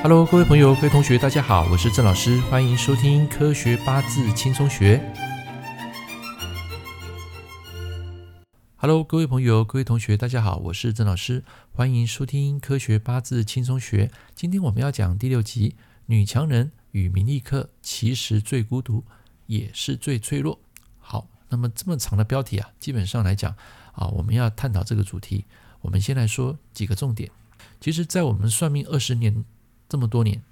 Hello，各位朋友、各位同学，大家好，我是郑老师，欢迎收听《科学八字轻松学》。Hello，各位朋友、各位同学，大家好，我是郑老师，欢迎收听《科学八字轻松学》。今天我们要讲第六集：女强人与名利客其实最孤独，也是最脆弱。好，那么这么长的标题啊，基本上来讲啊，我们要探讨这个主题，我们先来说几个重点。其实，在我们算命二十年。这么多年，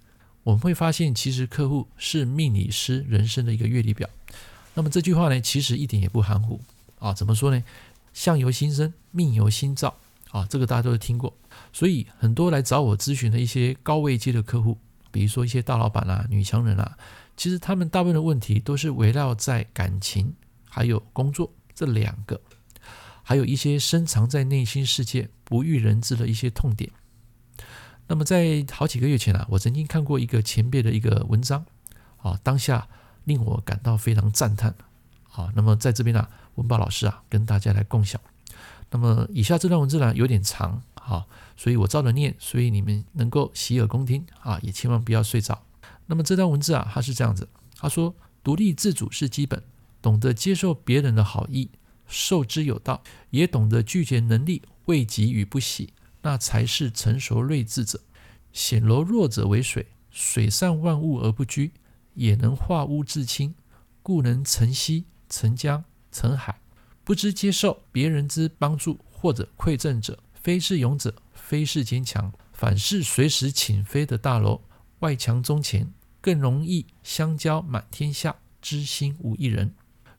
我们会发现，其实客户是命理师人生的一个阅历表。那么这句话呢，其实一点也不含糊啊。怎么说呢？相由心生，命由心造啊，这个大家都听过。所以很多来找我咨询的一些高位阶的客户，比如说一些大老板啊、女强人啊，其实他们大部分的问题都是围绕在感情还有工作这两个，还有一些深藏在内心世界不欲人知的一些痛点。那么在好几个月前啊，我曾经看过一个前辈的一个文章，啊，当下令我感到非常赞叹，啊，那么在这边呢，文宝老师啊，跟大家来共享。那么以下这段文字呢有点长，啊，所以我照着念，所以你们能够洗耳恭听啊，也千万不要睡着。那么这段文字啊，它是这样子，他说：独立自主是基本，懂得接受别人的好意，受之有道，也懂得拒绝能力未及与不喜。那才是成熟睿智者。显柔弱者为水，水善万物而不居，也能化污自清，故能成溪、成江、成海。不知接受别人之帮助或者馈赠者，非是勇者，非是坚强，反是随时倾飞的大楼，外强中前，更容易相交满天下，知心无一人。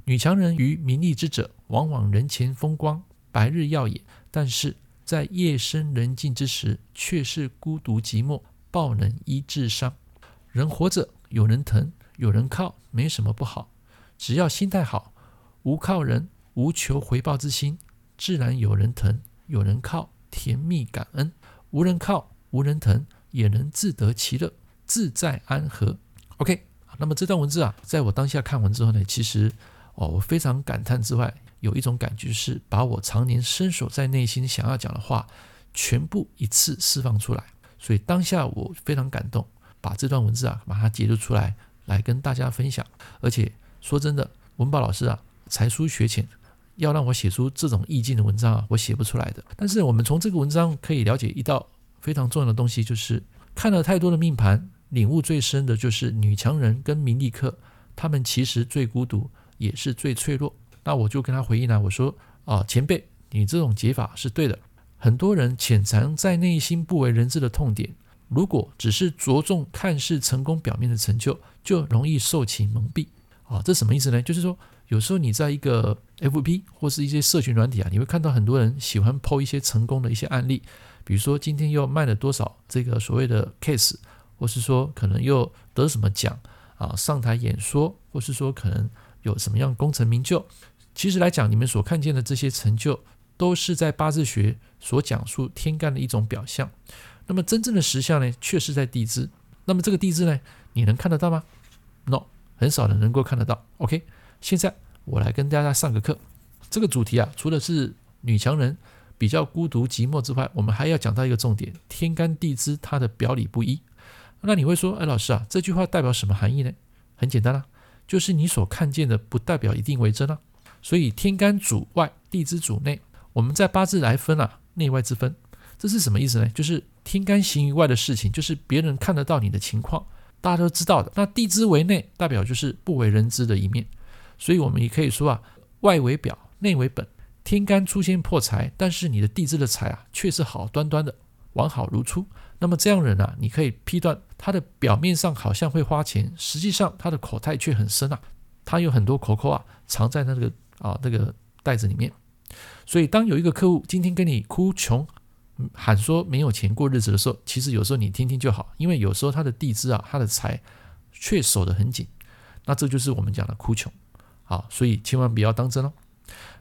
女强人与名利之者，往往人前风光，白日耀眼，但是。在夜深人静之时，却是孤独寂寞，抱能医治伤。人活着，有人疼，有人靠，没什么不好。只要心态好，无靠人，无求回报之心，自然有人疼，有人靠，甜蜜感恩。无人靠，无人疼，也能自得其乐，自在安和。OK，那么这段文字啊，在我当下看完之后呢，其实哦，我非常感叹之外。有一种感觉是把我常年深锁在内心想要讲的话，全部一次释放出来。所以当下我非常感动，把这段文字啊，把它截录出来，来跟大家分享。而且说真的，文宝老师啊，才疏学浅，要让我写出这种意境的文章啊，我写不出来的。但是我们从这个文章可以了解一道非常重要的东西，就是看了太多的命盘，领悟最深的就是女强人跟名利客，他们其实最孤独，也是最脆弱。那我就跟他回应了，我说啊，前辈，你这种解法是对的。很多人潜藏在内心不为人知的痛点，如果只是着重看似成功表面的成就，就容易受其蒙蔽。啊，这什么意思呢？就是说，有时候你在一个 FB 或是一些社群软体啊，你会看到很多人喜欢抛一些成功的一些案例，比如说今天又卖了多少这个所谓的 case，或是说可能又得什么奖啊，上台演说，或是说可能有什么样功成名就。其实来讲，你们所看见的这些成就，都是在八字学所讲述天干的一种表象。那么真正的实相呢，却是在地支。那么这个地支呢，你能看得到吗？No，很少人能够看得到。OK，现在我来跟大家上个课。这个主题啊，除了是女强人比较孤独寂寞之外，我们还要讲到一个重点：天干地支它的表里不一。那你会说，哎，老师啊，这句话代表什么含义呢？很简单啦、就是你所看见的不代表一定为真啊。所以天干主外，地支主内。我们在八字来分啊，内外之分，这是什么意思呢？就是天干行于外的事情，就是别人看得到你的情况，大家都知道的。那地支为内，代表就是不为人知的一面。所以我们也可以说啊，外为表，内为本。天干出现破财，但是你的地支的财啊，却是好端端的，完好如初。那么这样人啊，你可以批断他的表面上好像会花钱，实际上他的口袋却很深啊，他有很多口口啊，藏在那个。啊，那个袋子里面，所以当有一个客户今天跟你哭穷，喊说没有钱过日子的时候，其实有时候你听听就好，因为有时候他的地支啊，他的财却守得很紧，那这就是我们讲的哭穷。好，所以千万不要当真哦。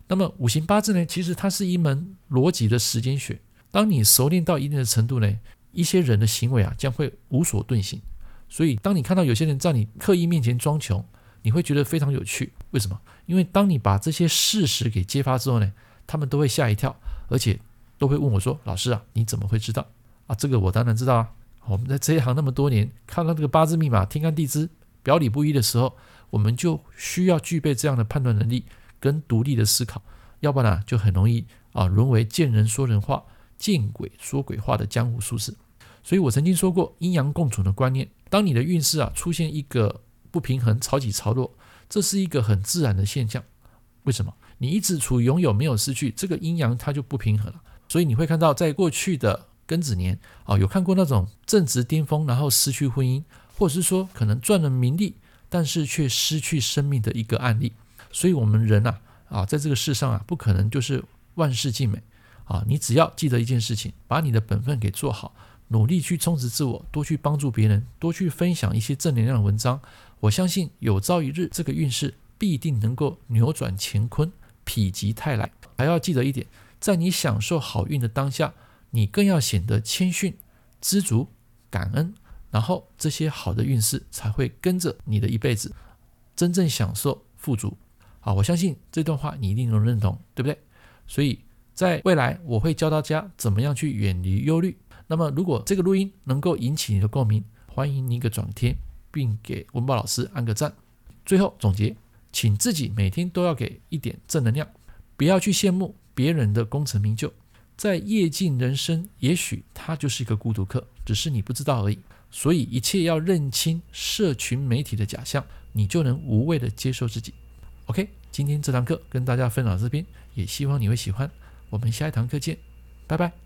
那么五行八字呢，其实它是一门逻辑的时间学。当你熟练到一定的程度呢，一些人的行为啊将会无所遁形。所以当你看到有些人在你刻意面前装穷，你会觉得非常有趣，为什么？因为当你把这些事实给揭发之后呢，他们都会吓一跳，而且都会问我说：“老师啊，你怎么会知道？”啊，这个我当然知道啊。我们在这一行那么多年，看到这个八字密码天干地支表里不一的时候，我们就需要具备这样的判断能力跟独立的思考，要不然呢，就很容易啊沦为见人说人话、见鬼说鬼话的江湖术士。所以我曾经说过阴阳共存的观念，当你的运势啊出现一个不平衡、潮起潮落，这是一个很自然的现象。为什么？你一直处拥有没有失去，这个阴阳它就不平衡了。所以你会看到，在过去的庚子年啊，有看过那种正值巅峰，然后失去婚姻，或者是说可能赚了名利，但是却失去生命的一个案例。所以，我们人啊啊，在这个世上啊，不可能就是万事尽美啊。你只要记得一件事情，把你的本分给做好。努力去充实自我，多去帮助别人，多去分享一些正能量的文章。我相信有朝一日，这个运势必定能够扭转乾坤，否极泰来。还要记得一点，在你享受好运的当下，你更要显得谦逊、知足、感恩，然后这些好的运势才会跟着你的一辈子，真正享受富足。好，我相信这段话你一定能认同，对不对？所以在未来，我会教大家怎么样去远离忧虑。那么，如果这个录音能够引起你的共鸣，欢迎你一个转贴，并给文宝老师按个赞。最后总结，请自己每天都要给一点正能量，不要去羡慕别人的功成名就。在夜尽人生，也许他就是一个孤独客，只是你不知道而已。所以，一切要认清社群媒体的假象，你就能无畏地接受自己。OK，今天这堂课跟大家分享到这边，也希望你会喜欢。我们下一堂课见，拜拜。